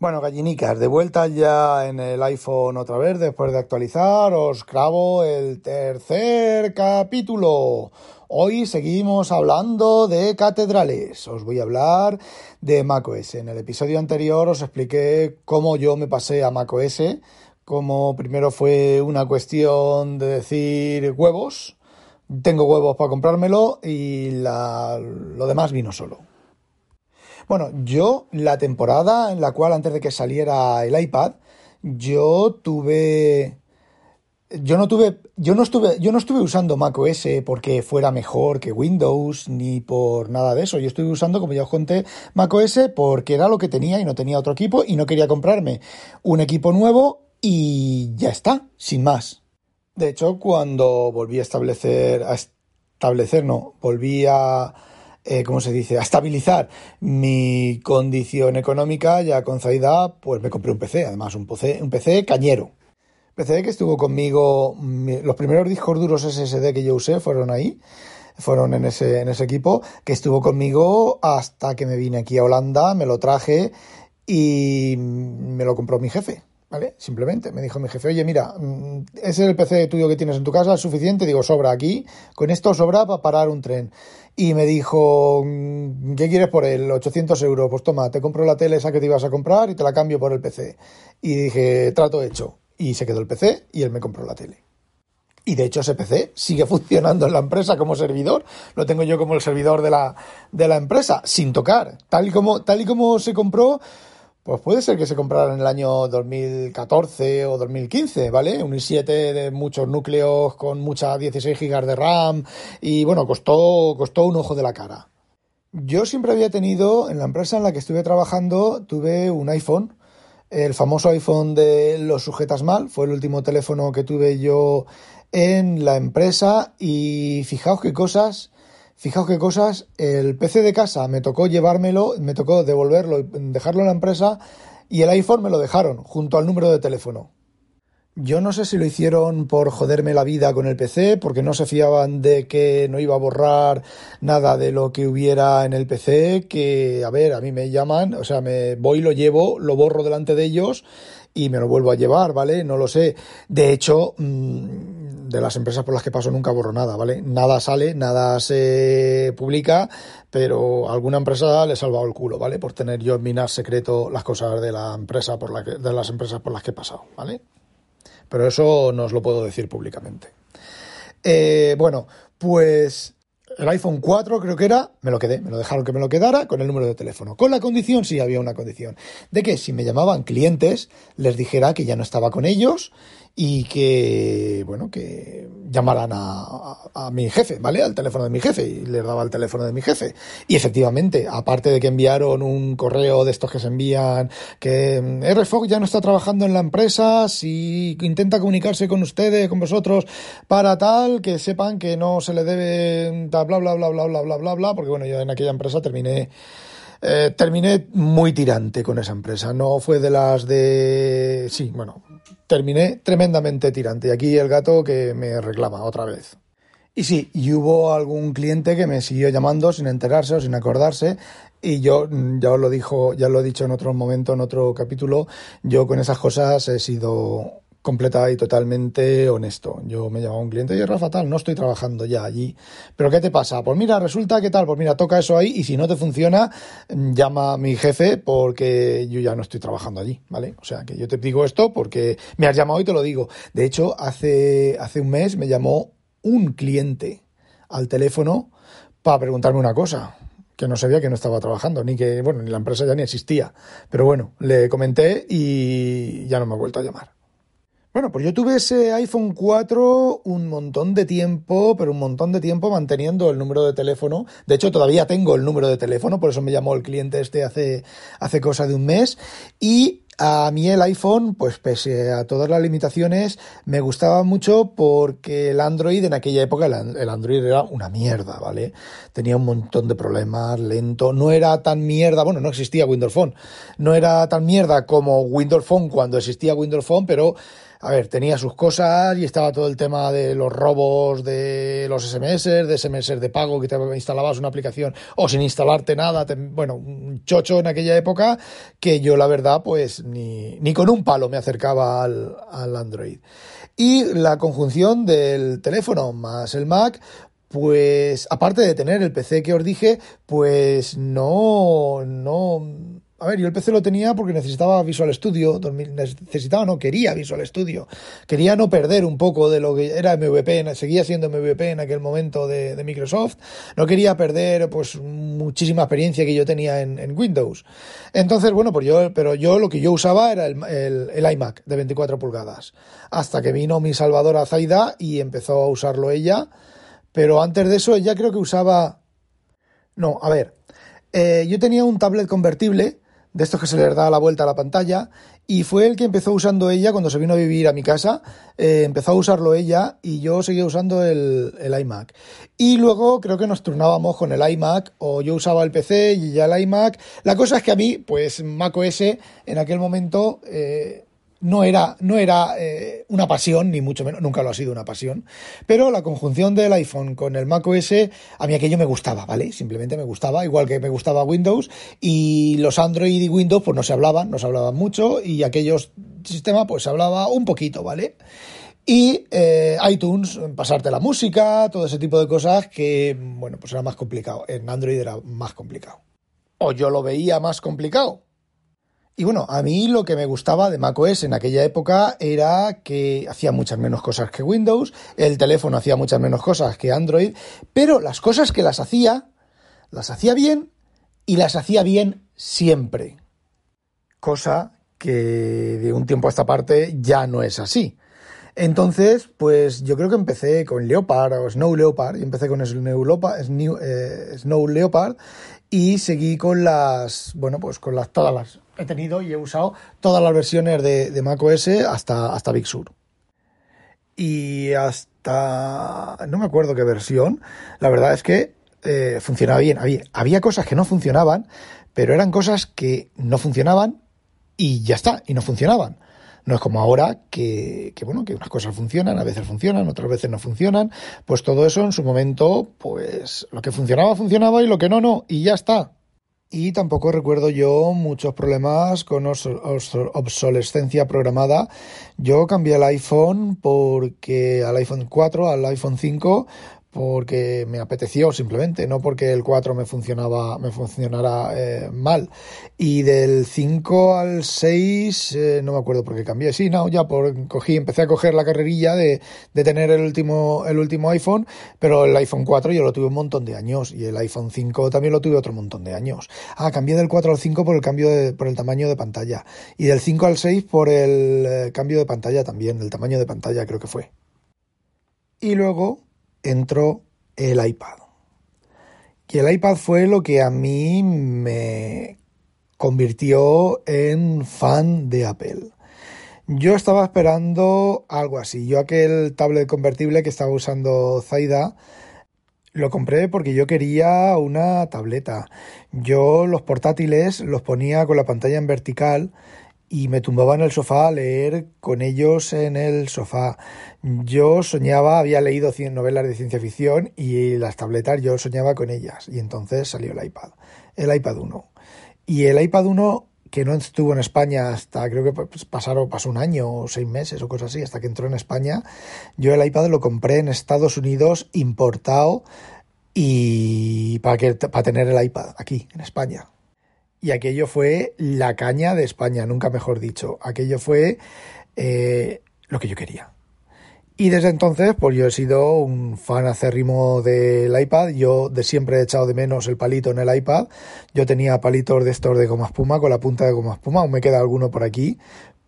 Bueno, gallinicas, de vuelta ya en el iPhone otra vez, después de actualizar, os grabo el tercer capítulo. Hoy seguimos hablando de catedrales. Os voy a hablar de macOS. En el episodio anterior os expliqué cómo yo me pasé a macOS, cómo primero fue una cuestión de decir huevos, tengo huevos para comprármelo y lo demás vino solo. Bueno, yo la temporada en la cual antes de que saliera el iPad, yo tuve yo no tuve yo no estuve yo no estuve usando macOS porque fuera mejor que Windows ni por nada de eso. Yo estuve usando, como ya os conté, macOS porque era lo que tenía y no tenía otro equipo y no quería comprarme un equipo nuevo y ya está, sin más. De hecho, cuando volví a establecer a establecer no, volví a eh, ¿cómo se dice?, a estabilizar mi condición económica ya con Zaida, pues me compré un PC, además un PC, un PC cañero. PC que estuvo conmigo, los primeros discos duros SSD que yo usé fueron ahí, fueron en ese, en ese equipo, que estuvo conmigo hasta que me vine aquí a Holanda, me lo traje y me lo compró mi jefe. Simplemente me dijo mi jefe, oye, mira, mm, ese es el PC tuyo que tienes en tu casa, es suficiente. Digo, sobra aquí, con esto sobra para parar un tren y me dijo, mm, ¿qué quieres por él? 800 euros. Pues toma, te compro la tele esa que te ibas a comprar y te la cambio por el PC. Y dije, trato hecho. Y se quedó el PC y él me compró la tele. Y de hecho ese PC sigue funcionando en la empresa como servidor. Lo tengo yo como el servidor de la, de la empresa, sin tocar. Tal como, tal y como se compró, pues puede ser que se comprara en el año 2014 o 2015, ¿vale? Un i7 de muchos núcleos con muchas 16 GB de RAM y bueno, costó, costó un ojo de la cara. Yo siempre había tenido, en la empresa en la que estuve trabajando, tuve un iPhone, el famoso iPhone de los sujetas mal, fue el último teléfono que tuve yo en la empresa y fijaos qué cosas Fijaos qué cosas, el PC de casa me tocó llevármelo, me tocó devolverlo dejarlo en la empresa y el iPhone me lo dejaron junto al número de teléfono. Yo no sé si lo hicieron por joderme la vida con el PC, porque no se fiaban de que no iba a borrar nada de lo que hubiera en el PC, que, a ver, a mí me llaman, o sea, me voy, lo llevo, lo borro delante de ellos y me lo vuelvo a llevar, ¿vale? No lo sé. De hecho, mm, de las empresas por las que paso nunca borro nada, ¿vale? Nada sale, nada se publica, pero alguna empresa le he salvado el culo, ¿vale? Por tener yo en mi NAS secreto las cosas de la empresa por la que, de las empresas por las que he pasado, ¿vale? Pero eso no os lo puedo decir públicamente. Eh, bueno, pues el iPhone 4 creo que era, me lo quedé, me lo dejaron que me lo quedara con el número de teléfono. Con la condición, sí había una condición, de que si me llamaban clientes, les dijera que ya no estaba con ellos y que, bueno, que llamaran a, mi jefe, ¿vale? Al teléfono de mi jefe y les daba el teléfono de mi jefe. Y efectivamente, aparte de que enviaron un correo de estos que se envían, que mm, RFOG ya no está trabajando en la empresa, si intenta comunicarse con ustedes, con vosotros, para tal, que sepan que no se le debe, bla, bla, bla, bla, bla, bla, bla, bla, porque bueno, yo en aquella empresa terminé eh, terminé muy tirante con esa empresa. No fue de las de... Sí, bueno, terminé tremendamente tirante. Y aquí el gato que me reclama otra vez. Y sí, y hubo algún cliente que me siguió llamando sin enterarse o sin acordarse. Y yo, ya os lo dijo, ya lo he dicho en otro momento, en otro capítulo, yo con esas cosas he sido completa y totalmente honesto. Yo me llamaba un cliente y Rafa tal, no estoy trabajando ya allí. Pero ¿qué te pasa? Pues mira, resulta que tal, pues mira, toca eso ahí y si no te funciona, llama a mi jefe porque yo ya no estoy trabajando allí, ¿vale? O sea, que yo te digo esto porque me has llamado y te lo digo. De hecho, hace, hace un mes me llamó un cliente al teléfono para preguntarme una cosa que no sabía que no estaba trabajando, ni que, bueno, ni la empresa ya ni existía. Pero bueno, le comenté y ya no me ha vuelto a llamar. Bueno, pues yo tuve ese iPhone 4 un montón de tiempo, pero un montón de tiempo manteniendo el número de teléfono. De hecho, todavía tengo el número de teléfono, por eso me llamó el cliente este hace, hace cosa de un mes. Y a mí el iPhone, pues pese a todas las limitaciones, me gustaba mucho porque el Android en aquella época, el Android era una mierda, ¿vale? Tenía un montón de problemas, lento, no era tan mierda, bueno, no existía Windows Phone, no era tan mierda como Windows Phone cuando existía Windows Phone, pero a ver, tenía sus cosas y estaba todo el tema de los robos de los SMS, de SMS de pago, que te instalabas una aplicación o sin instalarte nada. bueno, un chocho en aquella época que yo la verdad pues ni, ni con un palo me acercaba al, al Android. Y la conjunción del teléfono más el Mac, pues aparte de tener el PC que os dije, pues no, no, a ver, yo el PC lo tenía porque necesitaba Visual Studio, necesitaba, no, quería Visual Studio. Quería no perder un poco de lo que era MVP, seguía siendo MVP en aquel momento de, Microsoft. No quería perder, pues, muchísima experiencia que yo tenía en, Windows. Entonces, bueno, pues yo, pero yo lo que yo usaba era el, iMac de 24 pulgadas. Hasta que vino mi salvadora Zaida y empezó a usarlo ella. Pero antes de eso, ella creo que usaba. No, a ver. Eh, yo tenía un tablet convertible de estos que se les da la vuelta a la pantalla, y fue el que empezó usando ella cuando se vino a vivir a mi casa, eh, empezó a usarlo ella y yo seguía usando el, iMac. Y luego creo que nos turnábamos con el iMac, o yo usaba el PC y ya el iMac. La cosa es que a mí, pues macOS en aquel momento... Eh, no era, no era eh, una pasión, ni mucho menos, nunca lo ha sido una pasión, pero la conjunción del iPhone con el Mac OS, a mí aquello me gustaba, ¿vale? Simplemente me gustaba, igual que me gustaba Windows, y los Android y Windows pues no se hablaban, no se hablaban mucho, y aquellos sistemas pues se hablaba un poquito, ¿vale? Y eh, iTunes, pasarte la música, todo ese tipo de cosas que, bueno, pues era más complicado. En Android era más complicado. O yo lo veía más complicado. Y bueno, a mí lo que me gustaba de macOS en aquella época era que hacía muchas menos cosas que Windows, el teléfono hacía muchas menos cosas que Android, pero las cosas que las hacía, las hacía bien y las hacía bien siempre. Cosa que de un tiempo a esta parte ya no es así. Entonces, pues yo creo que empecé con Leopard o Snow Leopard, y empecé con Snow Leopard, eh, Leopard y seguí con las, bueno, pues con las todas las he tenido y he usado todas las versiones de, de macOS hasta, hasta Big Sur. Y hasta, no me acuerdo qué versión, la verdad es que eh, funcionaba bien. Había, cosas que no funcionaban, pero eran cosas que no funcionaban y ya está, y no funcionaban. No es como ahora que, que, bueno, que unas cosas funcionan, a veces funcionan, otras veces no funcionan. Pues todo eso en su momento, pues lo que funcionaba, funcionaba y lo que no, no. Y ya está. Y tampoco recuerdo yo muchos problemas con obsolescencia programada. Yo cambié el iPhone porque al iPhone 4, al iPhone 5, porque me apeteció simplemente, no porque el 4 me funcionaba, me funcionara eh, mal. Y del 5 al 6, eh, no me acuerdo por qué cambié. Sí, no, ya por, cogí, empecé a coger la carrerilla de, de, tener el último, el último iPhone, pero el iPhone 4 yo lo tuve un montón de años y el iPhone 5 también lo tuve otro montón de años. Ah, cambié del 4 al 5 por el cambio de, por el tamaño de pantalla y del 5 al 6 por el eh, cambio de pantalla también, el tamaño de pantalla creo que fue. Y luego entró el iPad. Y el iPad fue lo que a mí me convirtió en fan de Apple. Yo estaba esperando algo así. Yo aquel tablet convertible que estaba usando Zaida lo compré porque yo quería una tableta. Yo los portátiles los ponía con la pantalla en vertical y me tumbaba en el sofá a leer con ellos en el sofá. Yo soñaba, había leído novelas de ciencia ficción y las tabletas yo soñaba con ellas y entonces salió el iPad, el iPad 1. Y el iPad 1 que no estuvo en España hasta creo que pues, pasaron, pasó un año o seis meses o cosas así, hasta que entró en España. Yo el iPad lo compré en Estados Unidos importado y para, que, para tener el iPad aquí en España y aquello fue la caña de España, nunca mejor dicho. Aquello fue eh, lo que yo quería. Y desde entonces, pues yo he sido un fan acérrimo del iPad. Yo de siempre he echado de menos el palito en el iPad. Yo tenía palitos de estos de goma espuma con la punta de goma espuma. Aún me queda alguno por aquí.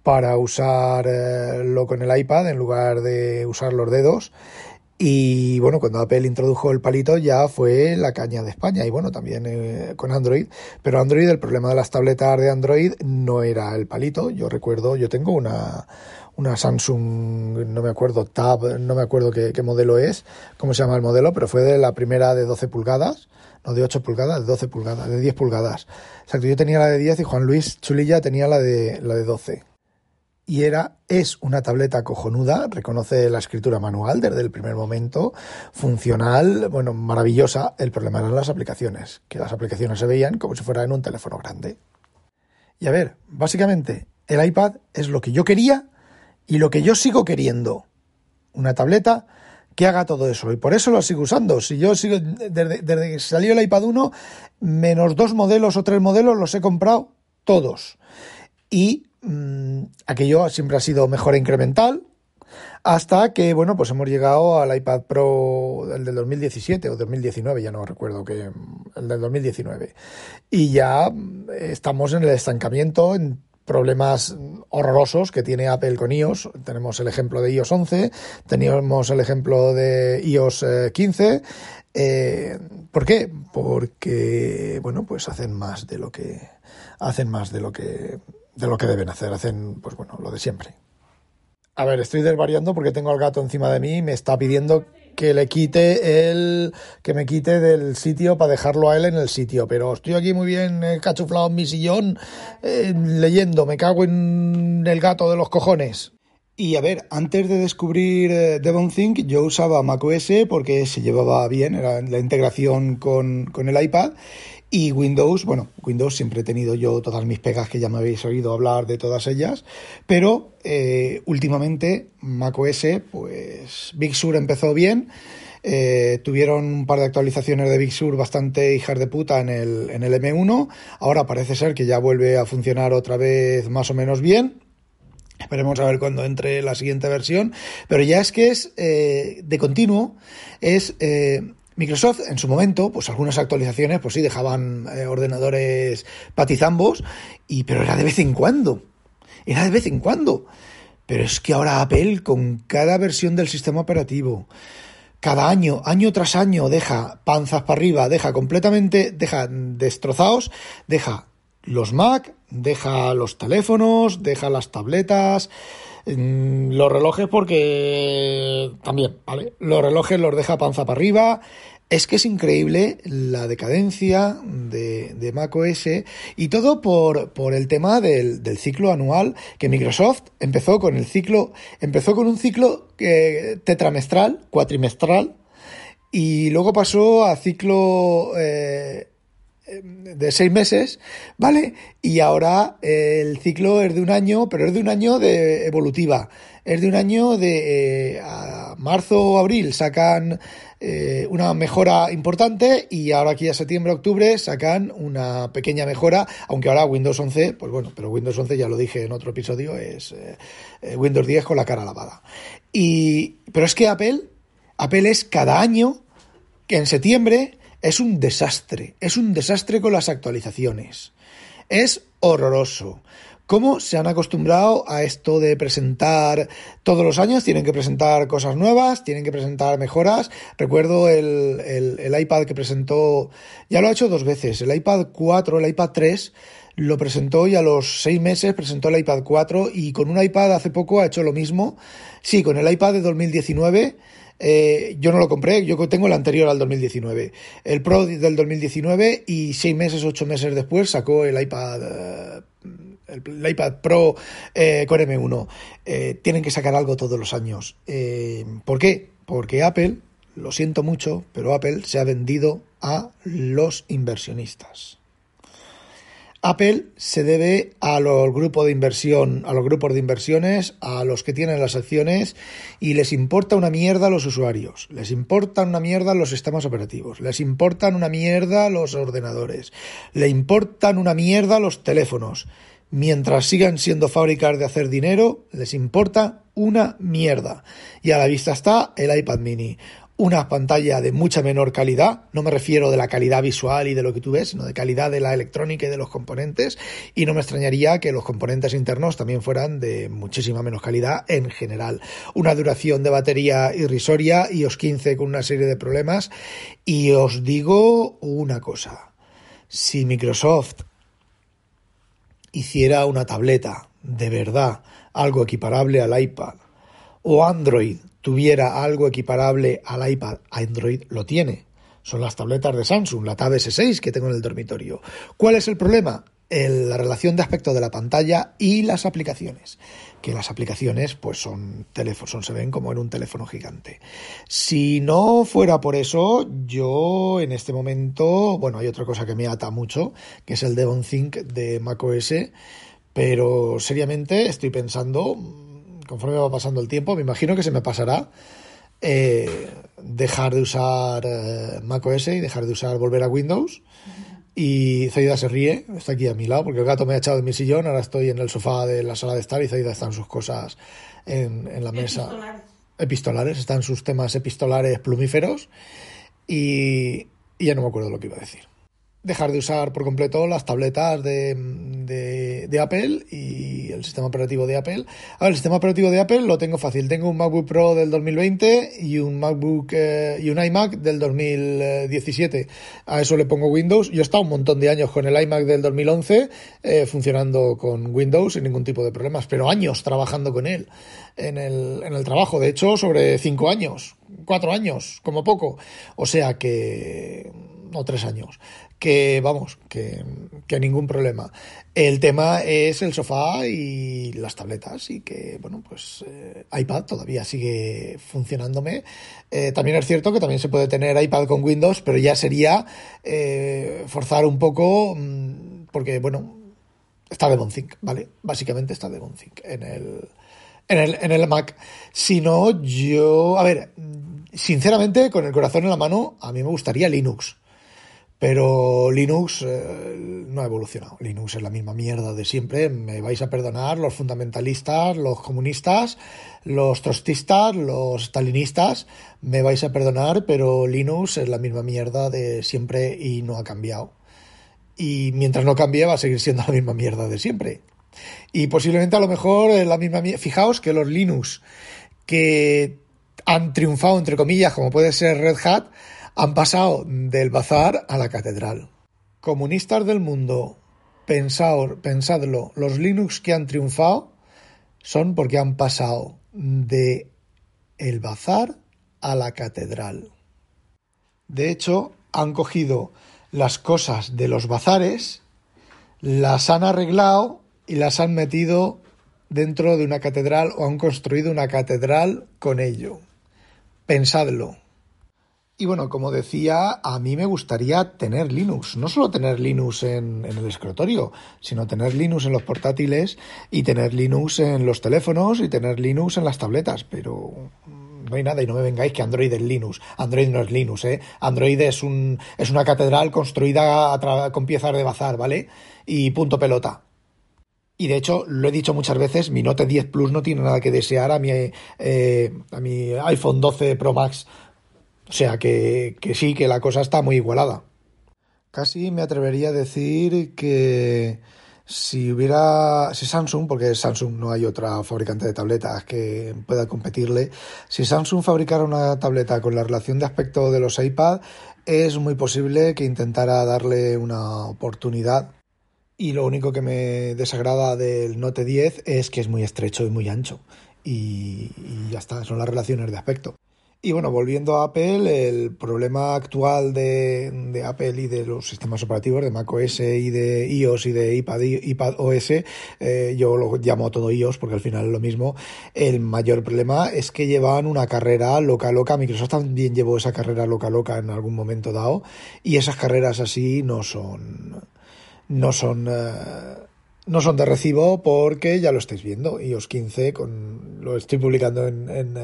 para usarlo con el iPad en lugar de usar los dedos. Y bueno, cuando Apple introdujo el palito ya fue la caña de España y bueno, también eh, con Android. Pero Android, el problema de las tabletas de Android no era el palito. Yo recuerdo, yo tengo una, una Samsung, no me acuerdo, Tab, no me acuerdo qué, qué, modelo es, cómo se llama el modelo, pero fue de la primera de 12 pulgadas, no de 8 pulgadas, de 12 pulgadas, de 10 pulgadas. Exacto, yo tenía la de 10 y Juan Luis Chulilla tenía la de, la de 12 y era, es una tableta cojonuda, reconoce la escritura manual desde el primer momento, funcional, bueno, maravillosa. El problema eran las aplicaciones, que las aplicaciones se veían como si fuera en un teléfono grande. Y a ver, básicamente, el iPad es lo que yo quería y lo que yo sigo queriendo. Una tableta que haga todo eso. Y por eso lo sigo usando. Si yo sigo, desde, desde que salió el iPad 1, menos dos modelos o tres modelos los he comprado todos. Y Mm, aquello siempre ha sido mejora incremental, hasta que, bueno, pues hemos llegado al iPad Pro, el del 2017 o 2019, ya no recuerdo, que el del 2019. Y ya estamos en el estancamiento, en problemas horrorosos que tiene Apple con iOS. Tenemos el ejemplo de iOS 11, teníamos el ejemplo de iOS 15. Eh, ¿Por qué? Porque, bueno, pues hacen más de lo que hacen más de lo que de lo que deben hacer. Hacen, pues bueno, lo de siempre. A ver, estoy desvariando porque tengo al gato encima de mí y me está pidiendo que le quite el. que me quite del sitio para dejarlo a él en el sitio. Pero estoy aquí muy bien eh, cachuflado en mi sillón eh, leyendo. Me cago en el gato de los cojones. Y a ver, antes de descubrir eh, DevonThink, yo usaba macOS porque se llevaba bien, era la integración con, con el iPad. Y Windows, bueno, Windows siempre he tenido yo todas mis pegas que ya me habéis oído hablar de todas ellas, pero eh, últimamente macOS, pues Big Sur empezó bien, eh, tuvieron un par de actualizaciones de Big Sur bastante hijas de puta en el, en el M1, ahora parece ser que ya vuelve a funcionar otra vez más o menos bien, Esperemos a ver cuando entre la siguiente versión. Pero ya es que es eh, de continuo, es Microsoft en su momento, pues algunas actualizaciones, pues sí, dejaban eh, ordenadores patizambos, y, pero era de vez en cuando. Era de vez en cuando. Pero es que ahora Apple, con cada versión del sistema operativo, cada año, año tras año, deja panzas para arriba, deja completamente, deja destrozados, deja los Mac, deja los teléfonos, deja las tabletas, los relojes porque también, ¿vale? Los relojes los deja panza para arriba. Es que es increíble la decadencia de, de macOS y todo por, por el tema del, del, ciclo anual que Microsoft empezó con el ciclo, empezó con un ciclo eh, tetramestral, cuatrimestral, y luego pasó a ciclo eh, de seis meses, ¿vale? Y ahora eh, el ciclo es de un año, pero es de un año de evolutiva. Es de un año de eh, marzo o abril sacan eh, una mejora importante y ahora aquí a septiembre, octubre sacan una pequeña mejora, aunque ahora Windows 11, pues bueno, pero Windows 11 ya lo dije en otro episodio, es Windows 10 con la cara lavada. Y, pero es que Apple, Apple es cada año que en septiembre es un desastre, es un desastre con las actualizaciones. Es horroroso. ¿Cómo se han acostumbrado a esto de presentar todos los años? Tienen que presentar cosas nuevas, tienen que presentar mejoras. Recuerdo el, el, iPad que presentó, ya lo ha hecho dos veces, el iPad 4, el iPad 3, lo presentó y a los seis meses presentó el iPad 4 y con un iPad hace poco ha hecho lo mismo. Sí, con el iPad de 2019 eh, yo no lo compré, yo tengo el anterior al 2019, el Pro del 2019 y seis meses, ocho meses después sacó el iPad, eh, el, iPad Pro eh, con M1. tienen que sacar algo todos los años. ¿Por qué? Porque Apple, lo siento mucho, pero Apple se ha vendido a los inversionistas. Apple se debe a los grupos de inversión, a los grupos de inversiones, a los que tienen las acciones y les importa una mierda a los usuarios, les importan una mierda los sistemas operativos, les importan una mierda los ordenadores, le importan una mierda los teléfonos. Mientras sigan siendo fábricas de hacer dinero, les importa una mierda. Y a la vista está el iPad mini. Una pantalla de mucha menor calidad, no me refiero de la calidad visual y de lo que tú ves, sino de calidad de la electrónica y de los componentes, y no me extrañaría que los componentes internos también fueran de muchísima menos calidad en general. Una duración de batería irrisoria, iOS 15 con una serie de problemas, y os digo una cosa, si Microsoft hiciera una tableta de verdad, algo equiparable al iPad, o Android tuviera algo equiparable al iPad, Android lo tiene. Son las tabletas de Samsung, la Tab S6 que tengo en el dormitorio. ¿Cuál es el problema? la relación de aspecto de la pantalla y las aplicaciones. Que las aplicaciones, pues son teléfonos, se ven como en un teléfono gigante. Si no fuera por eso, yo en este momento, bueno, hay otra cosa que me ata mucho, que es el Devon Think de macOS, pero seriamente estoy pensando conforme va pasando el tiempo, me imagino que se me pasará eh, dejar de usar eh, macOS y dejar de usar volver a Windows. Y Zaida se ríe, está aquí a mi lado, porque el gato me ha echado de mi sillón, ahora estoy en el sofá de la sala de estar y Zaida está en sus cosas en, en la mesa. Epistolares. Epistolares, están sus temas epistolares plumíferos y, y ya no me acuerdo lo que iba a decir dejar de usar por completo las tabletas de, de, Apple y el sistema operativo de Apple. A ver, el sistema operativo de Apple lo tengo fácil. Tengo un MacBook Pro del 2020 y un MacBook eh, y un iMac del 2017. A eso le pongo Windows. Yo he estado un montón de años con el iMac del 2011 eh, funcionando con Windows sin ningún tipo de problemas, pero años trabajando con él en el, en el trabajo. De hecho, sobre cinco años, cuatro años, como poco. O sea que o tres años, que vamos, que, que, ningún problema. El tema es el sofá y las tabletas y que, bueno, pues eh, iPad todavía sigue funcionándome. Eh, también es cierto que también se puede tener iPad con Windows, pero ya sería eh, forzar un poco, mm, porque, bueno, está de Bonthink, ¿vale? Básicamente está de Bonthink en el, en el, en el Mac. Si no, yo, a ver, sinceramente, con el corazón en la mano, a mí me gustaría Linux. Pero Linux eh, no ha evolucionado. Linux es la misma mierda de siempre. Me vais a perdonar los fundamentalistas, los comunistas, los trotskistas, los stalinistas. Me vais a perdonar, pero Linux es la misma mierda de siempre y no ha cambiado. Y mientras no cambie va a seguir siendo la misma mierda de siempre. Y posiblemente a lo mejor la misma mierda. Fijaos que los Linux que han triunfado, entre comillas, como puede ser Red Hat, han pasado del bazar a la catedral. Comunistas del mundo, pensadlo, los Linux que han triunfado son porque han pasado de el bazar a la catedral. De hecho, han cogido las cosas de los bazares, las han arreglado y las han metido dentro de una catedral o han construido una catedral con ello. Pensadlo. Y bueno, como decía, a mí me gustaría tener Linux, no solo tener Linux en, el escritorio, sino tener Linux en los portátiles y tener Linux en los teléfonos y tener Linux en las tabletas, pero no hay nada y no me vengáis que Android es Linux. Android no es Linux, ¿eh? Android es, un, es una catedral construida con piezas de bazar, ¿vale? Y punto pelota. Y de hecho, lo he dicho muchas veces, mi Note 10 Plus no tiene nada que desear a mi, eh, a mi iPhone 12 Pro Max o sea que, que sí, que la cosa está muy igualada. Casi me atrevería a decir que si hubiera, si Samsung, porque Samsung no hay otra fabricante de tabletas que pueda competirle, si Samsung fabricara una tableta con la relación de aspecto de los iPad, es muy posible que intentara darle una oportunidad. Y lo único que me desagrada del Note 10 es que es muy estrecho y muy ancho. Y, y ya está, son las relaciones de aspecto. Y bueno, volviendo a Apple, el problema actual de, Apple y de los sistemas operativos de macOS y de iOS y de iPad, iPad OS, eh, yo lo llamo todo iOS porque al final es lo mismo, el mayor problema es que llevan una carrera loca loca, Microsoft también llevó esa carrera loca loca en algún momento dado y esas carreras así no son, no son... Eh, no son de recibo porque ya lo estáis viendo. iOS 15 con lo estoy publicando en,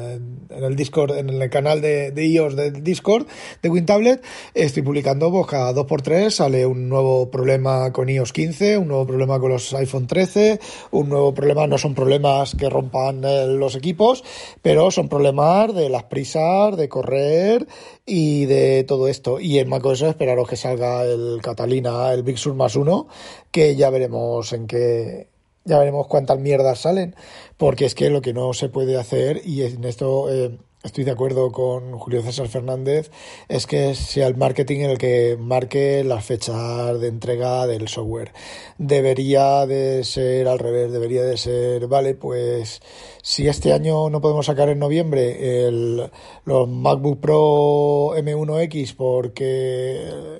el Discord, en el canal de, iOS del Discord de WinTablet. Estoy publicando pues, cada 2x3 sale un nuevo problema con iOS 15, un nuevo problema con los iPhone 13, un nuevo problema, no son problemas que rompan eh, los equipos, pero son problemas de las prisas, de correr y de todo esto. Y en macOS esperaros que salga el Catalina, el Big Sur más uno, que ya veremos en qué, ya veremos cuántas mierdas salen, porque es que lo que no se puede hacer, y en esto eh, estoy de acuerdo con Julio César Fernández, es que sea el marketing el que marque las fechas de entrega del software. Debería de ser al revés, debería de ser, vale, pues si este año no podemos sacar en noviembre el, los MacBook Pro M1X porque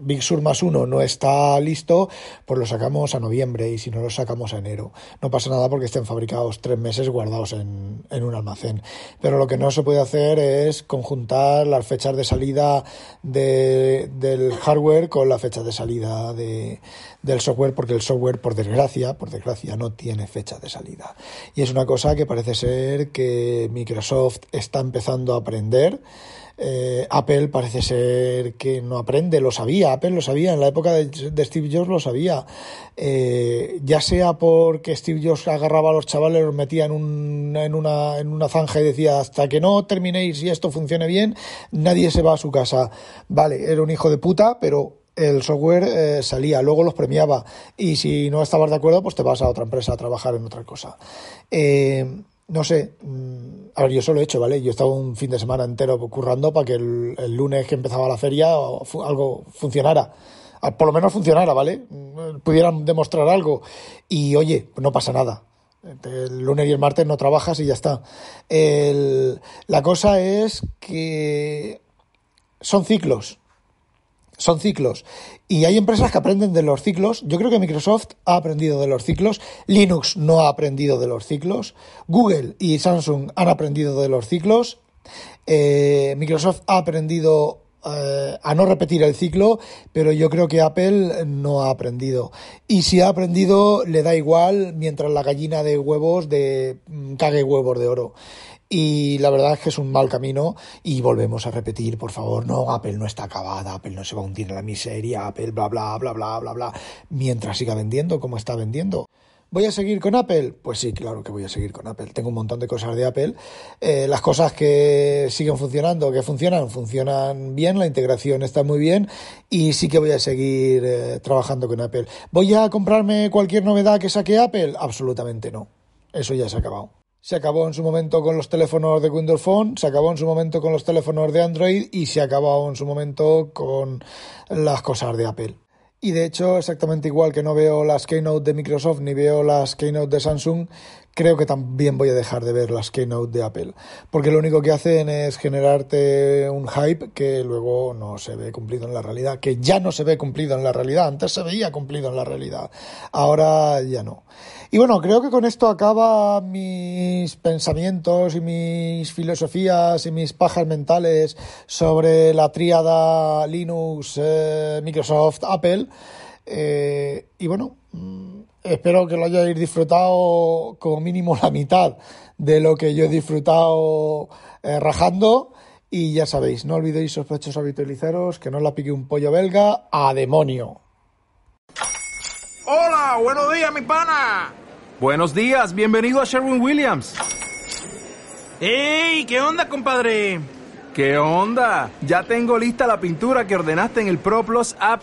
Big Sur más uno no está listo, pues lo sacamos a noviembre y si no lo sacamos a enero. No pasa nada porque estén fabricados tres meses guardados en, en un almacén. Pero lo que no se puede hacer es conjuntar las fechas de salida de, del hardware con la fecha de salida de, del software porque el software, por desgracia, por desgracia, no tiene fecha de salida. Y es una cosa que parece ser que Microsoft está empezando a aprender. Eh, Apple parece ser que no aprende, lo sabía, Apple lo sabía, en la época de, Steve Jobs lo sabía, eh, ya sea porque Steve Jobs agarraba a los chavales, los metía en, un, en, una, en una zanja y decía, hasta que no terminéis y esto funcione bien, nadie se va a su casa. Vale, era un hijo de puta, pero el software eh, salía, luego los premiaba y si no estabas de acuerdo, pues te vas a otra empresa a trabajar en otra cosa. No sé, mm, a ver, yo solo he hecho, ¿vale? Yo estaba un fin de semana entero currando para que el, lunes que empezaba la feria algo funcionara. Ah, por lo menos funcionara, ¿vale? Mm, pudieran demostrar algo. Y oye, pues no pasa nada. El lunes y el martes no trabajas y ya está. la cosa es que son ciclos son ciclos. Y hay empresas que aprenden de los ciclos. Yo creo que Microsoft ha aprendido de los ciclos. Linux no ha aprendido de los ciclos. Google y Samsung han aprendido de los ciclos. Eh, Microsoft ha aprendido eh, a no repetir el ciclo, pero yo creo que Apple no ha aprendido. Y si ha aprendido, le da igual mientras la gallina de huevos de mm, cague huevos de oro. Y la verdad es que es un mal camino y volvemos a repetir, por favor, no, Apple no está acabada, Apple no se va a hundir en la miseria, Apple bla bla bla bla bla bla, mientras siga vendiendo como está vendiendo. ¿Voy a seguir con Apple? Pues sí, claro que voy a seguir con Apple. Tengo un montón de cosas de Apple. Eh, las cosas que siguen funcionando, que funcionan, funcionan bien, la integración está muy bien y sí que voy a seguir eh, trabajando con Apple. ¿Voy a comprarme cualquier novedad que saque Apple? Absolutamente no. Eso ya se ha acabado. Se acabó en su momento con los teléfonos de Windows Phone, se acabó en su momento con los teléfonos de Android y se acabó en su momento con las cosas de Apple. Y de hecho, exactamente igual que no veo las Keynote de Microsoft ni veo las Keynote de Samsung, creo que también voy a dejar de ver las Keynote de Apple. Porque lo único que hacen es generarte un hype que luego no se ve cumplido en la realidad, que ya no se ve cumplido en la realidad. Antes se veía cumplido en la realidad, ahora ya no. Y bueno, creo que con esto acaba mis pensamientos y mis filosofías y mis pajas mentales sobre la tríada Linux, eh, Microsoft, Apple. Eh, y bueno, espero que lo hayáis disfrutado como mínimo la mitad de lo que yo he disfrutado eh, rajando. Y ya sabéis, no olvidéis sospechosos habitualizaros, que no la pique un pollo belga a demonio. Hola, buenos días, mi pana. Buenos días, bienvenido a Sherwin Williams. ¡Ey! ¿Qué onda, compadre? ¿Qué onda? Ya tengo lista la pintura que ordenaste en el ProPlus app.